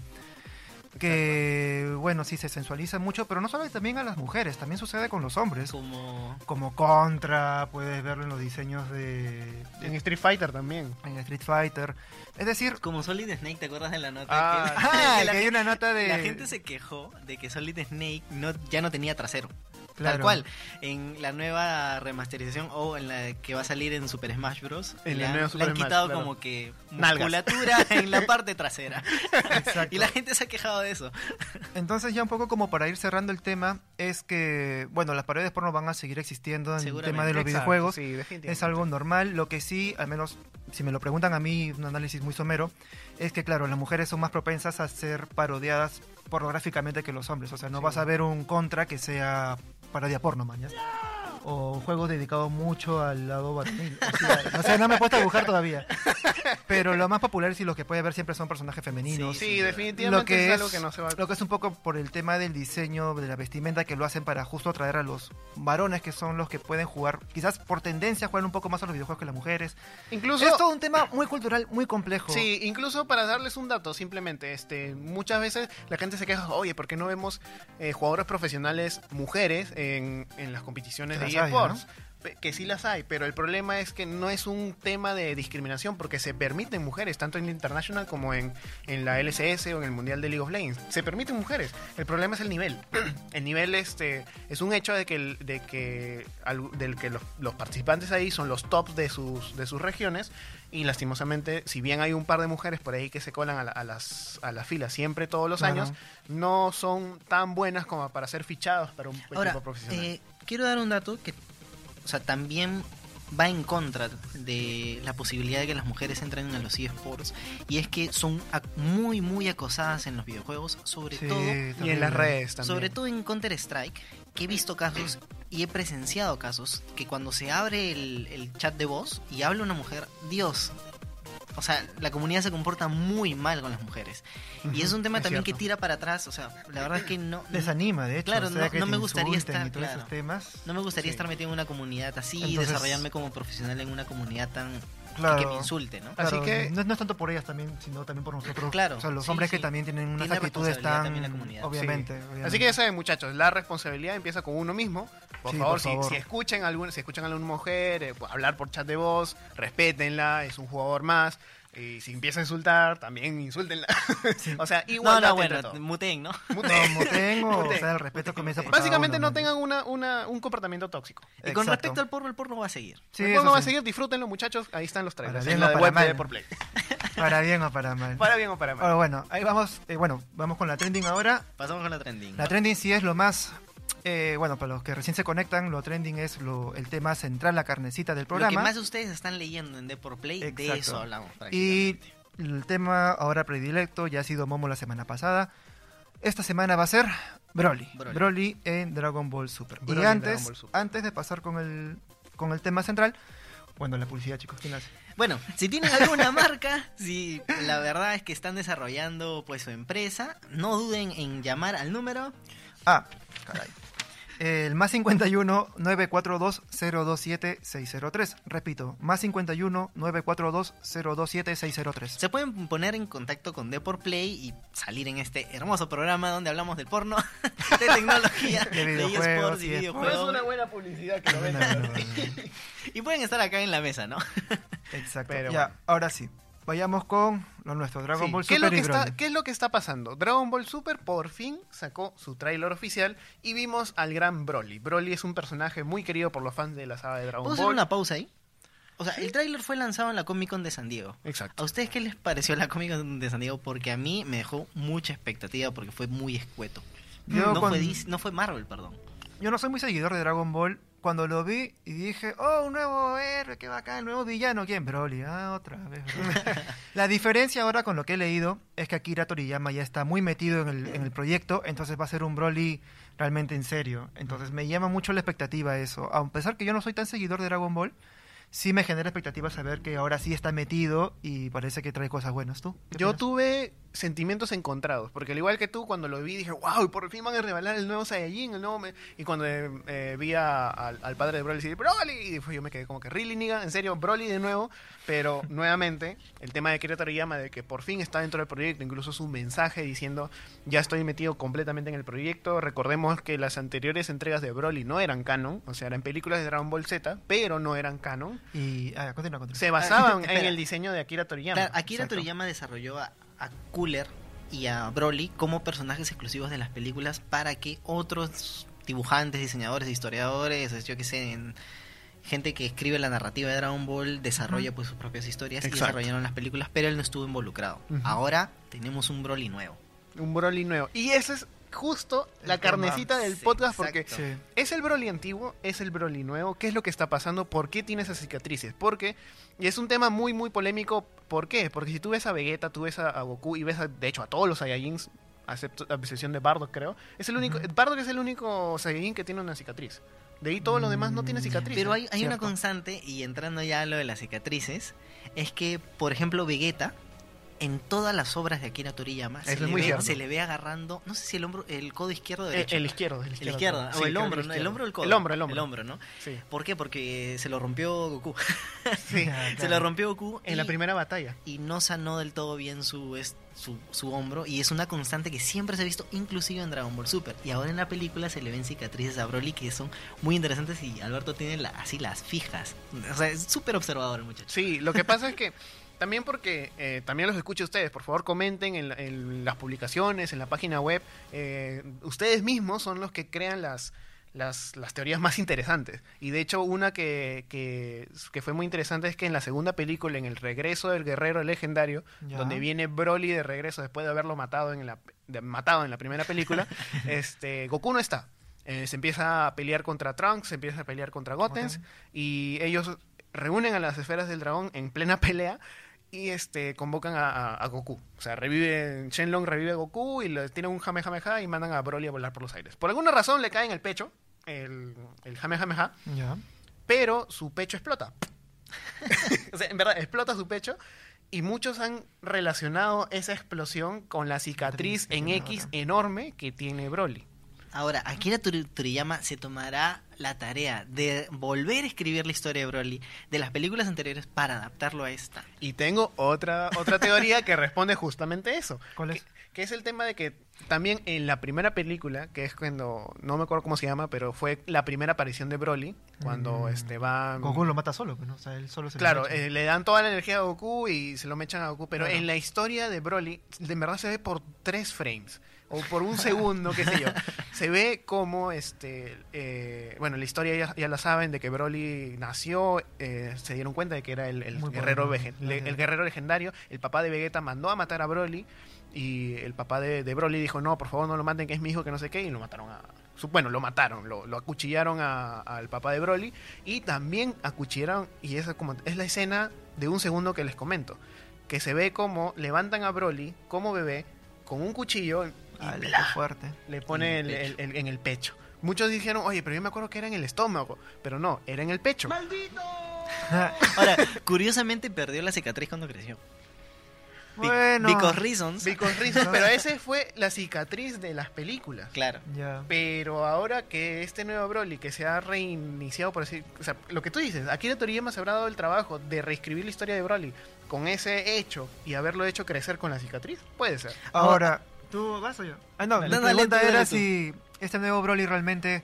Que bueno, sí se sensualiza mucho, pero no solo también a las mujeres, también sucede con los hombres. Como Como Contra, puedes verlo en los diseños de, de- En Street Fighter también. en Street Fighter. Es decir, Como Solid Snake, ¿te acuerdas de la nota? Ah, que, ah, que hay una nota de la gente se quejó de que Solid Snake no, ya no tenía trasero. Tal cual. En la nueva remasterización o en la que va a salir en Super Smash Bros. En le la han, nueva le Super han Smash, quitado claro. como que Nalgas. musculatura en la parte trasera. Exacto. Y la gente se ha quejado de eso. Entonces ya un poco como para ir cerrando el tema, es que, bueno, las paredes porno van a seguir existiendo en el tema de los Exacto, videojuegos. sí. Es algo normal, lo que sí, al menos si me lo preguntan a mí, un análisis muy somero, es que claro, las mujeres son más propensas a ser parodiadas pornográficamente que los hombres. O sea, no Sí. vas a ver un contra que sea parodia porno, mañas. O un juego dedicado mucho al lado varonil. O sea, no sé, no me he puesto a dibujar todavía. Pero lo más popular y los que puede ver siempre son personajes femeninos. Sí, Sí, definitivamente lo que es, es, algo que no se va lo que es un poco por el tema del diseño de la vestimenta que lo hacen para justo atraer a los varones que son los que pueden jugar, quizás por tendencia juegan un poco más a los videojuegos que las mujeres. Incluso es todo un tema muy cultural, muy complejo. Sí, incluso para darles un dato, simplemente, este, muchas veces la gente se queja, oye, ¿por qué no vemos eh, jugadoras profesionales mujeres en, en las competiciones de las hay, eSports? Pe- Que sí las hay, pero el problema es que no es un tema de discriminación porque se permiten mujeres, tanto en la International como en, en la LCS o en el Mundial de League of Legends. Se permiten mujeres. El problema es el nivel. el nivel este, es un hecho de que, el- de que, al- del que los, los participantes ahí son los tops de sus, de sus regiones y lastimosamente, si bien hay un par de mujeres por ahí que se colan a, la- a las, a las filas siempre todos los Claro. años, no son tan buenas como para ser fichados para un Ahora, equipo profesional. eh, quiero dar un dato que, o sea, también va en contra de la posibilidad de que las mujeres entren a los eSports y es que son ac- muy muy acosadas en los videojuegos, sobre Sí, todo Y en las redes también. sobre todo en Counter Strike, que he visto casos y he presenciado casos que cuando se abre el, el chat de voz y habla una mujer, Dios, o sea, la comunidad se comporta muy mal con las mujeres. Y es un tema es también cierto. que tira para atrás, o sea, la verdad es que no... Desanima, de hecho. Claro, o sea, no- que no te me gustaría estar- y todos claro. esos temas. No me gustaría Sí. estar metido en una comunidad así y Entonces- desarrollarme como profesional en una comunidad tan... Claro. que me insulte, ¿no? Claro, Así que- no, no es tanto por ellas también, sino también por nosotros. Claro, O sea, los sí, hombres sí. que también tienen unas Tiene actitudes tan... también la comunidad. Obviamente, Sí. obviamente. Así que ya saben, muchachos, la responsabilidad empieza con uno mismo. Por Sí, favor, por si, favor. si escuchan algún, si escuchan a alguna mujer, eh, hablar por chat de voz, respétenla, es un jugador más. Y si empieza a insultar, también insúltenla. o sea, No, igual no, bueno, muteen, ¿no? No, como tengo, o sea, el respeto comienza por Básicamente uno, no tengan una, una- un comportamiento tóxico. Y con Exacto. respecto al porno, el porno va a seguir. Sí, el juego va a sí. seguir, disfrútenlo, muchachos. Ahí están los trailers. Para bien en la para web de mal. por play. Para bien o para mal. Para bien o para mal. Ahora, bueno, ahí vamos, eh, bueno, vamos con la trending ahora. Pasamos con la trending. La trending sí es lo más, eh, bueno, para los que recién se conectan, lo trending es lo, el tema central, la carnecita del Lo que programa. más ustedes están leyendo en Deport Play, de eso hablamos. Y el tema ahora predilecto, ya ha sido Momo la semana pasada. Esta semana va a ser Broly. Broly. Broly, en Dragon Ball Super. Broly y antes, Dragon Ball Super. antes de pasar con el, con el tema central, bueno, la publicidad, chicos, ¿quién hace? Bueno, si tienen alguna marca, si la verdad es que están desarrollando pues su empresa, no duden en llamar al número. Ah, caray. El más 51 942 027 603. Repito, más 51 942 027 603. Se pueden poner en contacto con Deport Play y salir en este hermoso programa donde hablamos del porno, de tecnología, De de videojuegos eSports y videojuegos. buena publicidad que lo No, no, no, no. Y pueden estar acá en la mesa, ¿no? Exacto. Pero ya, bueno. ahora sí. Vayamos con lo nuestro, Dragon Sí, Ball ¿Qué, es Super lo que está, ¿Qué es lo que está pasando? Dragon Ball Super por fin sacó su tráiler oficial y vimos al gran Broly. Broly es un personaje muy querido por los fans de la saga de Dragon ¿Puedo hacer Ball. una pausa ahí? O sea, el tráiler fue lanzado en la Comic Con de San Diego. Exacto. ¿A ustedes qué les pareció la Comic Con de San Diego? Porque a mí me dejó mucha expectativa porque fue muy escueto. Yo no, cuando- fue Dis- no fue Marvel, perdón. Yo no soy muy seguidor de Dragon Ball. Cuando lo vi y dije, oh, un nuevo héroe, qué bacán, el nuevo villano, ¿quién? Broly, ah, otra vez. La diferencia ahora con lo que he leído es que Akira Toriyama ya está muy metido en el, en el proyecto, entonces va a ser un Broly realmente en serio. Entonces me llama mucho la expectativa eso. A pesar que yo no soy tan seguidor de Dragon Ball, sí me genera expectativa saber que ahora sí está metido y parece que trae cosas buenas. ¿Tú? ¿Qué Yo opinas? tuve sentimientos encontrados, porque al igual que tú, cuando lo vi dije, wow, y por fin van a revelar el nuevo Saiyajin, el nuevo... me-". Y cuando eh, vi a- al, al padre de Broly decir, Broly, y yo me quedé como que, really, nigga, en serio, Broly de nuevo, pero nuevamente, el tema de Akira Toriyama, de que por fin está dentro del proyecto, incluso su mensaje diciendo, ya estoy metido completamente en el proyecto, recordemos que las anteriores entregas de Broly no eran canon, o sea, eran películas de Dragon Ball Z, pero no eran canon, Y, ah, continúa, continúa. se basaban en el diseño de Akira Toriyama. Claro, Akira exacto. Toriyama desarrolló a, a Cooler y a Broly como personajes exclusivos de las películas para que otros dibujantes, diseñadores, historiadores, yo que sé, en- gente que escribe la narrativa de Dragon Ball desarrolla Ujú. pues sus propias historias y desarrollaron las películas, pero él no estuvo involucrado. Ahora tenemos un Broly nuevo. Un Broly nuevo. Y esa es justo El la tema. carnecita del Sí, podcast porque. Sí. es el Broly antiguo, es el Broly nuevo, ¿qué es lo que está pasando? ¿Por qué tiene esas cicatrices? Porque, y es un tema muy muy polémico, ¿por qué? Porque si tú ves a Vegeta, tú ves a, a Goku y ves a- de hecho a todos los Saiyajins, excepto a excepción de Bardock creo, es el único, Ujú. Bardock es el único Saiyajin que tiene una cicatriz. De ahí todos los demás no tienen Mm, cicatriz. Pero hay, hay una constante, y entrando ya a lo de las cicatrices, es que, por ejemplo, Vegeta, en todas las obras de Akira Toriyama, se le, es muy ve, se le ve agarrando, no sé si el hombro, el codo izquierdo o El, derecho. el izquierdo, el El izquierdo. izquierdo, Sí, o el hombro, ¿no? izquierdo. el hombro o el codo. El hombro, el hombro. El hombro, ¿no? Sí. ¿Por qué? Porque se lo rompió Goku. Sí. Se lo rompió Goku En y, la primera batalla. y no sanó del todo bien su, es- su, su hombro. Y es una constante que siempre se ha visto, inclusive en Dragon Ball Super. Y ahora en la película se le ven cicatrices a Broly que son muy interesantes y Alberto tiene la- así las fijas. O sea, es súper observador el muchacho. Sí, lo que pasa es que también porque eh, también los escucho a ustedes, por favor comenten en, en las publicaciones, en la página web. eh, ustedes mismos son los que crean las, las, las teorías más interesantes. Y de hecho una que, que, que fue muy interesante es que en la segunda película, en el regreso del guerrero legendario, Ya. donde viene Broly de regreso después de haberlo matado en la, de- matado en la primera película, este, Goku no está. Eh, se empieza a pelear contra Trunks, se empieza a pelear contra Gotenks Goten. y ellos reúnen a las esferas del dragón en plena pelea y este convocan a, a- a Goku. O sea, revive, Shenlong revive a Goku y le tiran un Jamejameja y mandan a Broly a volar por los aires. Por alguna razón le cae en el pecho el, el Jamejameja, pero su pecho explota. o sea, en verdad, explota su pecho. Y muchos han relacionado esa explosión con la cicatriz en X enorme que tiene Broly. Ahora, Akira Tori- Toriyama se tomará la tarea de volver a escribir la historia de Broly de las películas anteriores para adaptarlo a esta. Y tengo otra, otra teoría que responde justamente eso. ¿Cuál es? Que, que es el tema de que también en la primera película, que es cuando, no me acuerdo cómo se llama, pero fue la primera aparición de Broly, cuando Mm. este va... Goku lo mata solo, ¿no? O sea, él solo se Claro, eh, le dan toda la energía a Goku y se lo mechan a Goku, pero en la historia de Broly, de verdad se ve por tres frames o por un segundo, qué sé yo. Se ve como, este, eh, bueno, la historia ya, ya la saben de que Broly nació, eh, se dieron cuenta de que era el, guerrero le- el guerrero legendario. El papá de Vegeta mandó a matar a Broly y el papá de, de Broly dijo, no, por favor no lo maten, que es mi hijo, que no sé qué, y lo mataron a... Bueno, lo mataron, lo, lo acuchillaron a- al papá de Broly y también acuchillaron, y esa como, es la escena de un segundo que les comento, que se ve como levantan a Broly como bebé con un cuchillo fuerte. le pone En el- el el- el- en el pecho. Muchos dijeron, oye, pero yo me acuerdo que era en el estómago, pero no, era en el pecho. Ahora, curiosamente perdió la cicatriz cuando creció. Bueno. Because reasons. Because reasons, pero ese fue la cicatriz de las películas. Claro. Ya. Pero ahora que este nuevo Broly que se ha reiniciado por decir, o sea, lo que tú dices, Akira Toriyama se habrá dado el trabajo de reescribir la historia de Broly con ese hecho y haberlo hecho crecer con la cicatriz, puede ser. Ahora, ¿tú vas o yo? Ah, no, Dale, la pregunta dale era si este nuevo Broly realmente...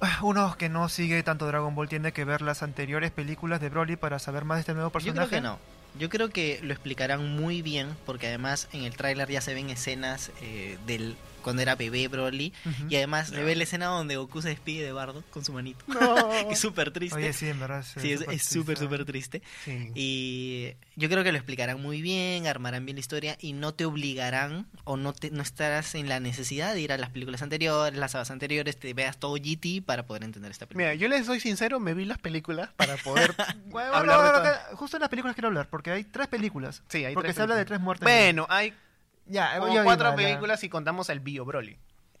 Uno que no sigue tanto Dragon Ball tiene que ver las anteriores películas de Broly para saber más de este nuevo Yo personaje. creo que no. Yo creo que lo explicarán muy bien porque además en el tráiler ya se ven escenas eh, del cuando era bebé Broly y además se ve la escena donde Goku se despide de Bardo con su manito. No. es súper triste. Oye, sí, en verdad. sí, es es súper, triste. súper triste. Sí. Y yo creo que lo explicarán muy bien, armarán bien la historia y no te obligarán o no te no estarás en la necesidad de ir a las películas anteriores, las sagas anteriores, te veas todo GT para poder entender esta película. Mira, yo les soy sincero, me vi las películas para poder Bueno, hablar todo. que- justo en las películas quiero hablar, porque hay tres películas. Sí, hay porque tres se habla de tres muertes. Bueno, hay ya, como vi cuatro la- películas si contamos el Bio Broly.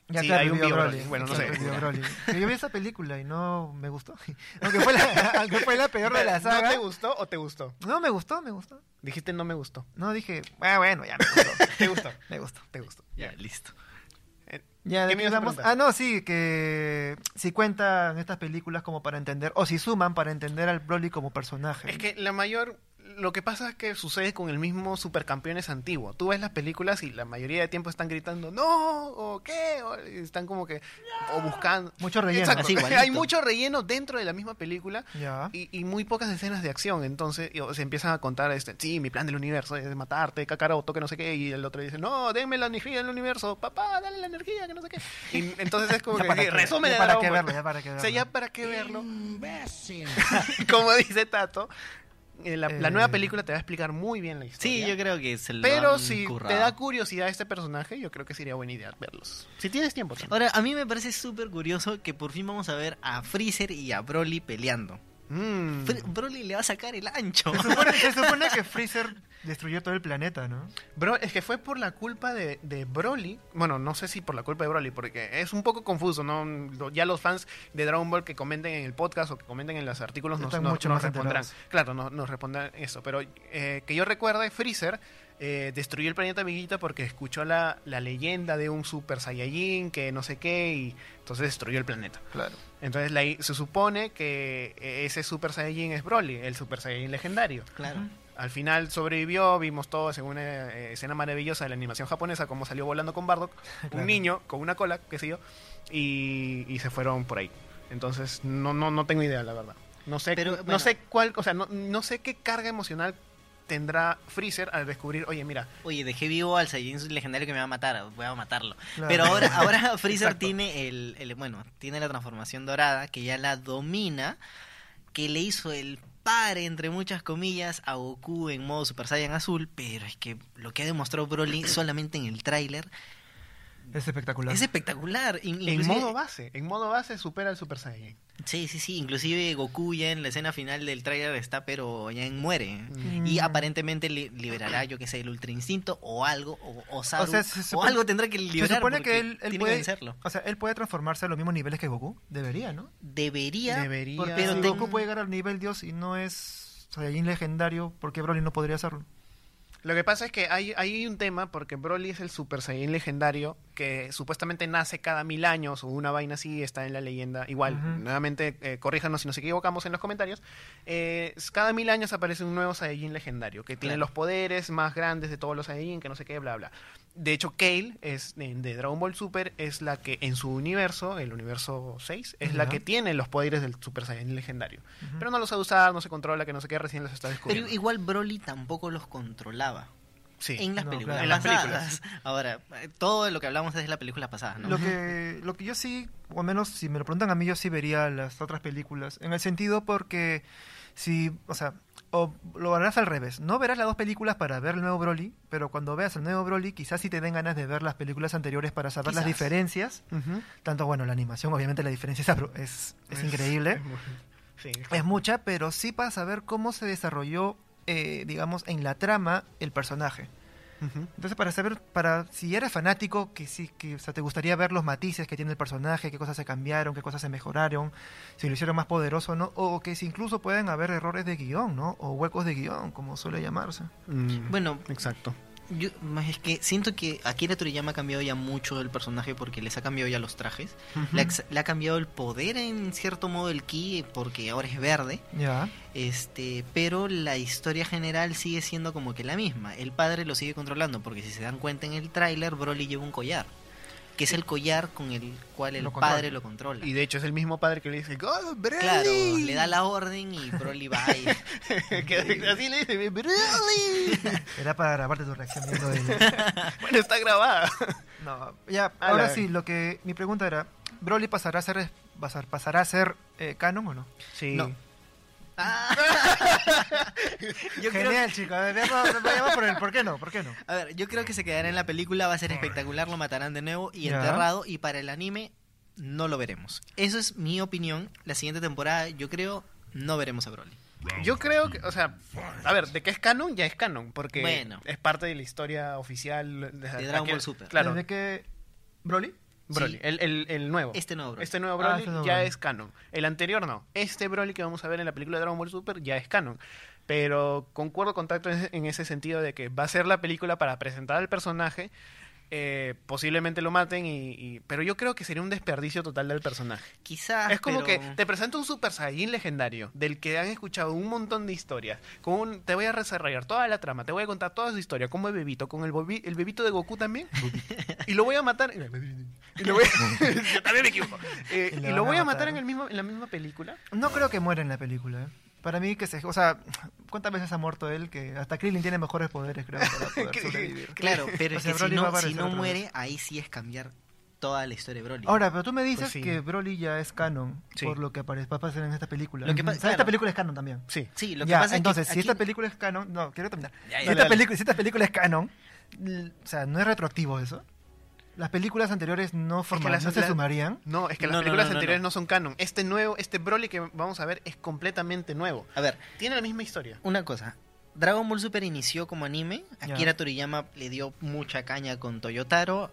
Ya, Sí, claro, hay un Bio Bio Broly. Broly. Bueno, no Claro, sé. Bio Broly. Que Yo vi esa película y no me gustó. Aunque fue la, aunque fue la peor de la ¿No saga. te gustó o te gustó? No, me gustó, me gustó. Dijiste no me gustó. No, dije, ah, bueno, ya me gustó. ¿Te gustó? me gustó. Te gustó. Ya, listo. Eh, Ya, ¿Qué ¿de me? Ah, no, sí, que si cuentan estas películas como para entender, o si suman para entender al Broly como personaje. Es que la mayor. Lo que pasa es que sucede con el mismo Supercampeones antiguo. Tú ves las películas y la mayoría de tiempo están gritando ¡No! o ¿qué? O están como que. o buscando. Mucho relleno. Así. Hay mucho relleno dentro de la misma película y, y muy pocas escenas de acción. Entonces y, o, se empiezan a contar: este, Sí, mi plan del universo es matarte, Kakaroto, que no sé qué. Y el otro dice: No, denme la energía del universo. Papá, dale la energía, que no sé qué. Y entonces es como Ya que. para qué- resumen para Dragon qué verlo, ya para qué O verlo. sea, ya para qué verlo. como dice Tato, eh, la, la Eh. nueva película te va a explicar muy bien la Sí, historia. yo creo que se lo Pero han si currado. te da curiosidad este personaje, yo creo que sería buena idea verlos. Si tienes tiempo también. Ahora, a mí me parece súper curioso que por fin vamos a ver a Freezer y a Broly peleando. Mm. Broly le va a sacar el ancho. Se supone, se supone que Freezer destruyó todo el planeta, ¿no? Bro, es que fue por la culpa de, de Broly. Bueno, no sé si por la culpa de Broly, porque es un poco confuso, ¿no? Ya los fans de Dragon Ball que comenten en el podcast o que comenten en los artículos nos, Están nos- mucho nos enterados. Claro, nos, nos responderán eso. Pero eh, que yo recuerde, Freezer eh, destruyó el planeta Vegeta porque escuchó la, la leyenda de un Super Saiyajin que no sé qué y entonces destruyó el planeta. Claro. Entonces la- se supone que ese Super Saiyajin es Broly, el Super Saiyajin legendario. Claro. Al final sobrevivió, vimos todo según una eh, escena maravillosa de la animación japonesa, cómo salió volando con Bardock, Claro. un niño con una cola, qué sé yo, y, y se fueron por ahí. Entonces, no, no, no tengo idea, la verdad. No sé, Pero, no bueno. sé cuál, o sea, no, no sé qué carga emocional tendrá Freezer al descubrir, oye, mira, Oye, dejé vivo al Saiyajin legendario que me va a matar, voy a matarlo. Claro. Pero ahora, ahora Freezer tiene el, el- bueno, tiene la transformación dorada, que ya la domina, que le hizo el par, entre muchas comillas, a Goku en modo Super Saiyan azul, pero es que lo que ha demostrado Broly solamente en el tráiler Es espectacular. es espectacular. In- En modo base, en modo base supera al Super Saiyan. Sí, sí, sí. Inclusive Goku ya en la escena final del tráiler está, pero ya en muere. Mm. Y aparentemente li- liberará, yo que sé, el Ultra Instinto o algo, o, o Saru, O sea, se o supone- algo tendrá que Se liberar supone porque que él, él tiene puede, que vencerlo. o sea, él puede transformarse a los mismos niveles que Goku. Debería, ¿no? Debería, Debería. Porque pero si ten- Goku puede llegar al nivel Dios y no es Saiyajin legendario, ¿por qué Broly no podría hacerlo? Lo que pasa es que hay, hay un tema porque Broly es el Super Saiyan legendario que supuestamente nace cada mil años o una vaina así, está en la leyenda. Igual, nuevamente, eh, corríjanos si nos equivocamos en los comentarios. Eh, cada mil años aparece un nuevo Saiyajin legendario que tiene Claro. los poderes más grandes de todos los Saiyajin, que no sé qué, bla, bla. De hecho, Kale es de, de Dragon Ball Super es la que en su universo, el universo 6, es la que tiene los poderes del Super Saiyan legendario. Pero no los sabe usar, no se controla, que no sé qué, recién los está pero descubriendo. igual Broly tampoco los controlaba Sí. en las No, películas claro. En las pasadas. Ahora, eh, todo lo que hablamos es de las películas pasadas, ¿no? Lo que, lo que yo sí, o al menos si me lo preguntan a mí, yo sí vería las otras películas. En el sentido porque si, o sea, o lo harás al revés. No verás las dos películas para ver el nuevo Broly, pero cuando veas el nuevo Broly, quizás sí te den ganas de ver las películas anteriores para saber las diferencias. Tanto, bueno, la animación, obviamente la diferencia es, es, es increíble. es muy- sí. Es mucha, pero sí para saber cómo se desarrolló, eh, digamos, en la trama el personaje. Entonces, para saber, para si eres fanático, que sí, que o sea, te gustaría ver los matices que tiene el personaje, qué cosas se cambiaron, qué cosas se mejoraron, si lo hicieron más poderoso o no, o que si incluso pueden haber errores de guion, ¿no? O huecos de guion, como suele llamarse. Mm, Bueno, exacto. Yo, más es que siento que Akira Toriyama ha cambiado ya mucho el personaje porque les ha cambiado ya los trajes. le, ha, ex- le ha cambiado el poder en cierto modo el ki porque ahora es verde. Ya. Este, pero la historia general sigue siendo como que la misma. El padre lo sigue controlando porque si se dan cuenta en el tráiler, Broly lleva un collar, que es el collar con el cual el Lo controla. padre lo controla. Y de hecho es el mismo padre que le dice, ¡God, Broly! Claro, le da la orden y Broly va y Que así le dice, ¡Broly! Era para grabarte tu reacción viendo el... bueno, está grabada. No, ya, A ahora sí, lo que... Mi pregunta era, ¿Broly pasará a ser, pasar- pasará a ser eh, canon o no? Sí. No. Ah. Yo creo Genial, chicos. Veamos, veamos por el por qué no, por qué no. A ver, yo creo que se quedará en la película, va a ser espectacular, lo matarán de nuevo y Ya. enterrado y para el anime no lo veremos. Eso es mi opinión. La siguiente temporada yo creo no veremos a Broly. Yo creo que, o sea, a ver, de que es canon, ya es canon, porque Bueno. es parte de la historia oficial de, De Dragon Ball Super. Claro, ¿Desde que... ¿Broly? Broly, Sí. el, el, el nuevo. Este nuevo Broly. Este nuevo Ah, Broly este nuevo ya Broly. es canon. El anterior no. Este Broly que vamos a ver en la película de Dragon Ball Super ya es canon. Pero concuerdo con Tacto en ese sentido de que va a ser la película para presentar al personaje. Eh, posiblemente lo maten, y, y- pero yo creo que sería un desperdicio total del personaje. Quizás. es como pero- que te presento un Super Saiyan legendario, del que han escuchado un montón de historias. Con un- te voy a desarrollar toda la trama, te voy a contar toda su historia, como el bebito, con el, bobi- el bebito de Goku también. y lo voy a matar. Y lo voy a- yo también me equivoco. Eh, Y y lo voy a matar. matar en, el mismo, en la misma película. No creo que muera en la película, ¿eh? Para mí que se... O sea, ¿cuántas veces ha muerto él? Que hasta Krillin tiene mejores poderes, creo, para poder sobrevivir. Claro, pero O es sea, que si no, si muere, ahí sí es cambiar toda la historia de Broly. Ahora, pero tú me dices Pues sí. que Broly ya es canon Sí. por lo que aparece, va a aparecer en esta película. Lo que Ujú. pa- O sea, esta claro. película es canon también. Sí. sí, lo que ya, pasa entonces, es que si aquí- esta película es canon... No, quiero terminar. Ya, si, esta dale. película, si esta película es canon, o sea, ¿no es retroactivo eso? ¿Las películas anteriores no, forman, las- no se sumarían? No, es que No, las no, películas no, no, anteriores no. no son canon. Este nuevo, este Broly que vamos a ver es completamente nuevo. A ver, Tiene la misma historia. una cosa. Dragon Ball Super inició como anime. Akira Toriyama le dio mucha caña con Toyotaro.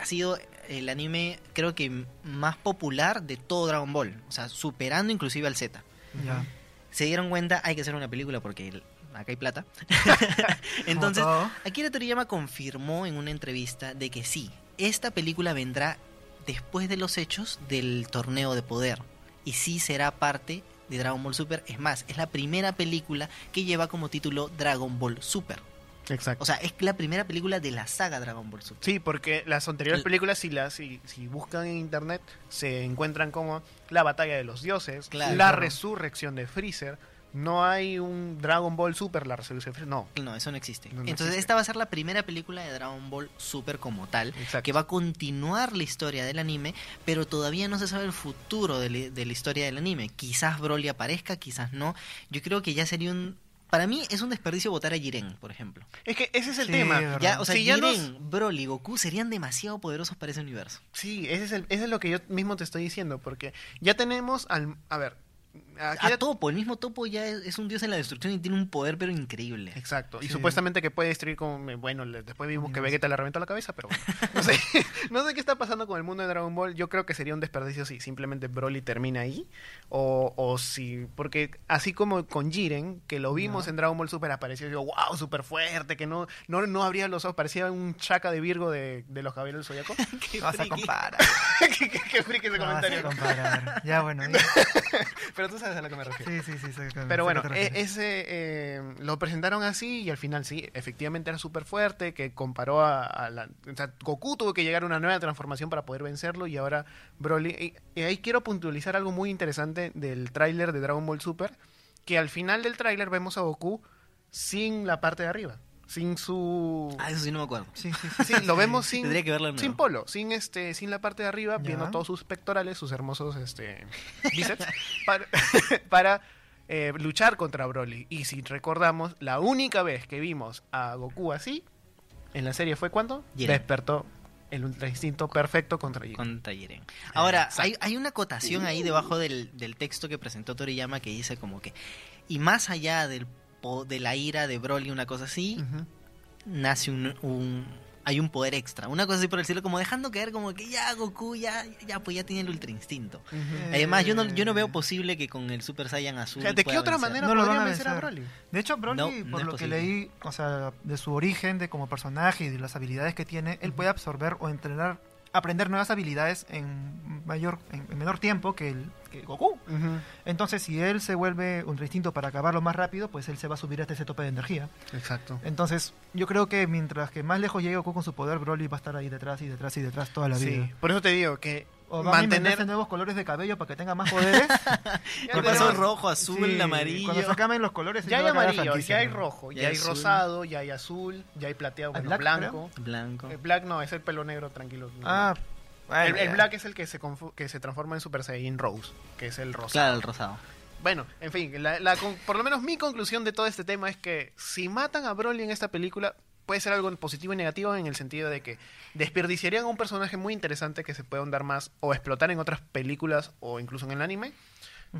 Ha sido el anime, creo que más popular de todo Dragon Ball. O sea, superando inclusive al Z. Ya. Se dieron cuenta, hay que hacer una película porque el- acá hay plata. Entonces. Akira Toriyama confirmó en una entrevista de que sí, esta película vendrá después de los hechos del torneo de poder. Y sí será parte de Dragon Ball Super. Es más, es la primera película que lleva como título Dragon Ball Super. Exacto. O sea, es la primera película de la saga Dragon Ball Super. Sí, porque las anteriores El- películas, si, las, si, si buscan en internet, se encuentran como la batalla de los dioses, Claro. la Claro. resurrección de Freezer. No hay un Dragon Ball Super, la Freezer. No. No, eso no existe. No, no Entonces, existe. esta va a ser la primera película de Dragon Ball Super como tal, Exacto. que va a continuar la historia del anime, pero todavía no se sabe el futuro de, la- de la historia del anime. Quizás Broly aparezca, quizás no. Yo creo que ya sería un para mí es un desperdicio votar a Jiren, por ejemplo. Es que ese es el Sí, tema. Ya, o sea, Si ya nos- Jiren, Broly, Goku serían demasiado poderosos para ese universo. Sí, ese es, el, ese es lo que yo mismo te estoy diciendo, porque ya tenemos al... A ver, aquí A ya- Topo, el mismo Topo ya es, es un dios en la destrucción y tiene un poder pero increíble. Exacto, y supuestamente que puede destruir con... Bueno, después vimos que. Vegeta le reventó la cabeza, pero bueno, no sé, no sé qué está pasando con el mundo de Dragon Ball, yo creo que sería un desperdicio si simplemente Broly termina ahí, o, o si... Porque así como con Jiren, que lo vimos en Dragon Ball Super, apareció y digo, wow, súper fuerte, que no, no, no abría los ojos, parecía un chaca de Virgo de, de los caballeros del Zodiaco. Qué Vas a comparar. qué, qué, qué ese Vas a comentario. comparar. Ya, bueno. ya. Pero tú sabes a lo que me refiero. Sí, sí, sí. sé que- Pero bueno, e- ese eh, lo presentaron así y al final sí, efectivamente era súper fuerte, que comparó a, a la... O sea, Goku tuvo que llegar a una nueva transformación para poder vencerlo y ahora Broly... Y, y ahí quiero puntualizar algo muy interesante del tráiler de Dragon Ball Super, que al final del tráiler vemos a Goku sin la parte de arriba, sin su... Ah, eso sí no me acuerdo. Sí, sí, sí. Sí, lo vemos sin, Tendría que verlo sin polo, sin este, sin la parte de arriba, Ya. viendo todos sus pectorales, sus hermosos este, bíceps, para, para, eh, luchar contra Broly. Y si recordamos, la única vez que vimos a Goku así en la serie fue cuando Jiren. despertó el ultra instinto perfecto contra Jiren. Con Jiren. Ahora, hay, hay una acotación ahí debajo del, del texto que presentó Toriyama que dice como que, y más allá del de la ira de Broly, una cosa así, nace un, un- hay un poder extra, una cosa así por el cielo, como dejando caer como que ya Goku ya, ya pues ya tiene el ultra instinto. Eh, Además, yo no, yo no veo posible que con el Super Saiyan azul. O sea, ¿de qué otra vencer. manera No lo vencer a. Broly? De hecho, Broly, No, por lo que leí, o sea, de su origen, de como personaje y de las habilidades que tiene, él puede absorber o entrenar, aprender nuevas habilidades en mayor, en, en menor tiempo que, el, que Goku. Entonces, si él se vuelve un instinto para acabarlo más rápido, pues él se va a subir hasta ese tope de energía. Exacto. Entonces, yo creo que mientras que más lejos llegue Goku con su poder, Broly va a estar ahí detrás y detrás y detrás toda la vida. Sí, por eso te digo que O van a mantener... inventarse nuevos colores de cabello para que tenga más poderes. Ya ¿Qué tenemos- pasó? Rojo, azul, Sí, amarillo. Cuando se acaben los colores, Ya hay a amarillo, ya hay rojo, Ya ya hay azul. rosado, ya hay azul, ya hay plateado, ¿Hay bueno, black, blanco. Blanco. El black no, es el pelo negro, tranquilo. Ah, el black es el que se, que se transforma en Super Saiyan Rose, que es el rosado. Claro, el rosado. Bueno, en fin, la- la con- por lo menos mi conclusión de todo este tema es que si matan a Broly en esta película, puede ser algo positivo y negativo en el sentido de que desperdiciarían a un personaje muy interesante que se puede ahondar más o explotar en otras películas o incluso en el anime.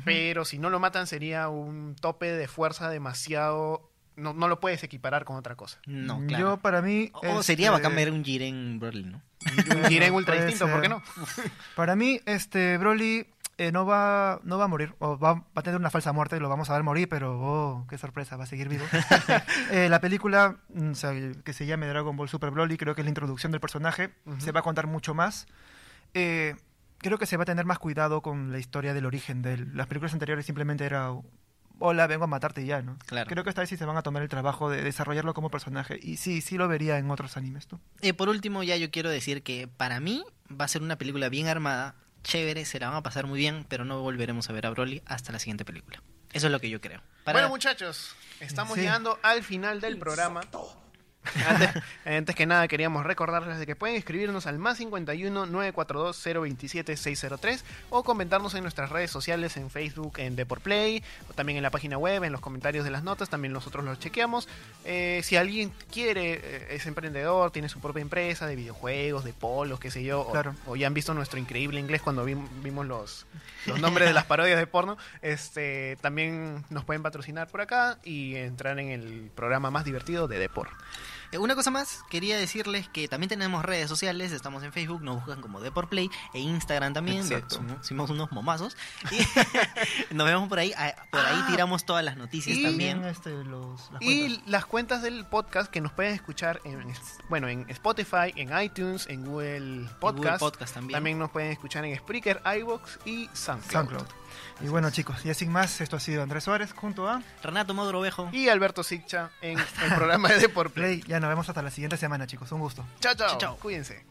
Pero si no lo matan sería un tope de fuerza demasiado... No, no lo puedes equiparar con otra cosa. No, Yo, claro. para mí. O este, sería bacán ver un Jiren Broly, ¿no? Un Jiren Ultra Puede Instinto, ¿por qué no? Para mí, este Broly eh, no va no va a morir, o va, va a tener una falsa muerte, lo vamos a ver morir, pero oh, qué sorpresa, va a seguir vivo. Eh, la película mm, o sea, que se llame Dragon Ball Super Broly, creo que es la introducción del personaje, se va a contar mucho más. Eh, creo que se va a tener más cuidado con la historia del origen de él. Las películas anteriores simplemente era hola, vengo a matarte ya, ¿no? Claro. Creo que esta vez sí se van a tomar el trabajo de desarrollarlo como personaje. Y sí, sí lo vería en otros animes, ¿tú? Eh, por último, ya yo quiero decir que para mí va a ser una película bien armada, chévere, se la van a pasar muy bien, pero no volveremos a ver a Broly hasta la siguiente película. Eso es lo que yo creo. Para- Bueno, muchachos, estamos Sí. llegando al final del programa. Antes, antes que nada, queríamos recordarles de que pueden escribirnos al más 51 942 027 603 o comentarnos en nuestras redes sociales, en Facebook, en Deportplay, o también en la página web, en los comentarios de las notas, también nosotros los chequeamos. Eh, si alguien quiere, eh, es emprendedor, tiene su propia empresa de videojuegos, de polos, qué sé yo, o- Claro. o, ya han visto nuestro increíble inglés cuando vim- vimos los, los nombres de las parodias de porno, este también nos pueden patrocinar por acá y entrar en el programa más divertido de Deport. Eh, Una cosa más, quería decirles que también tenemos redes sociales, estamos en Facebook, nos buscan como Deportplay e Instagram también, somos, unos momazos. Y nos vemos por ahí, ah, por ahí tiramos todas las noticias Y- también. este, los, las Y cuentas. las cuentas del podcast que nos pueden escuchar en, bueno, en Spotify, en iTunes, en Google Podcast. Google Podcast también. También nos pueden escuchar en Spreaker, iBox y SoundCloud. SoundCloud. Y bueno, chicos, ya sin más, esto ha sido Andrés Suárez junto a Renato Modrovejo. Y Alberto Siccha en el programa de Deport Play. Play. Ya nos vemos hasta la siguiente semana, chicos. Un gusto. Chao, chao. Chao, chao. Cuídense.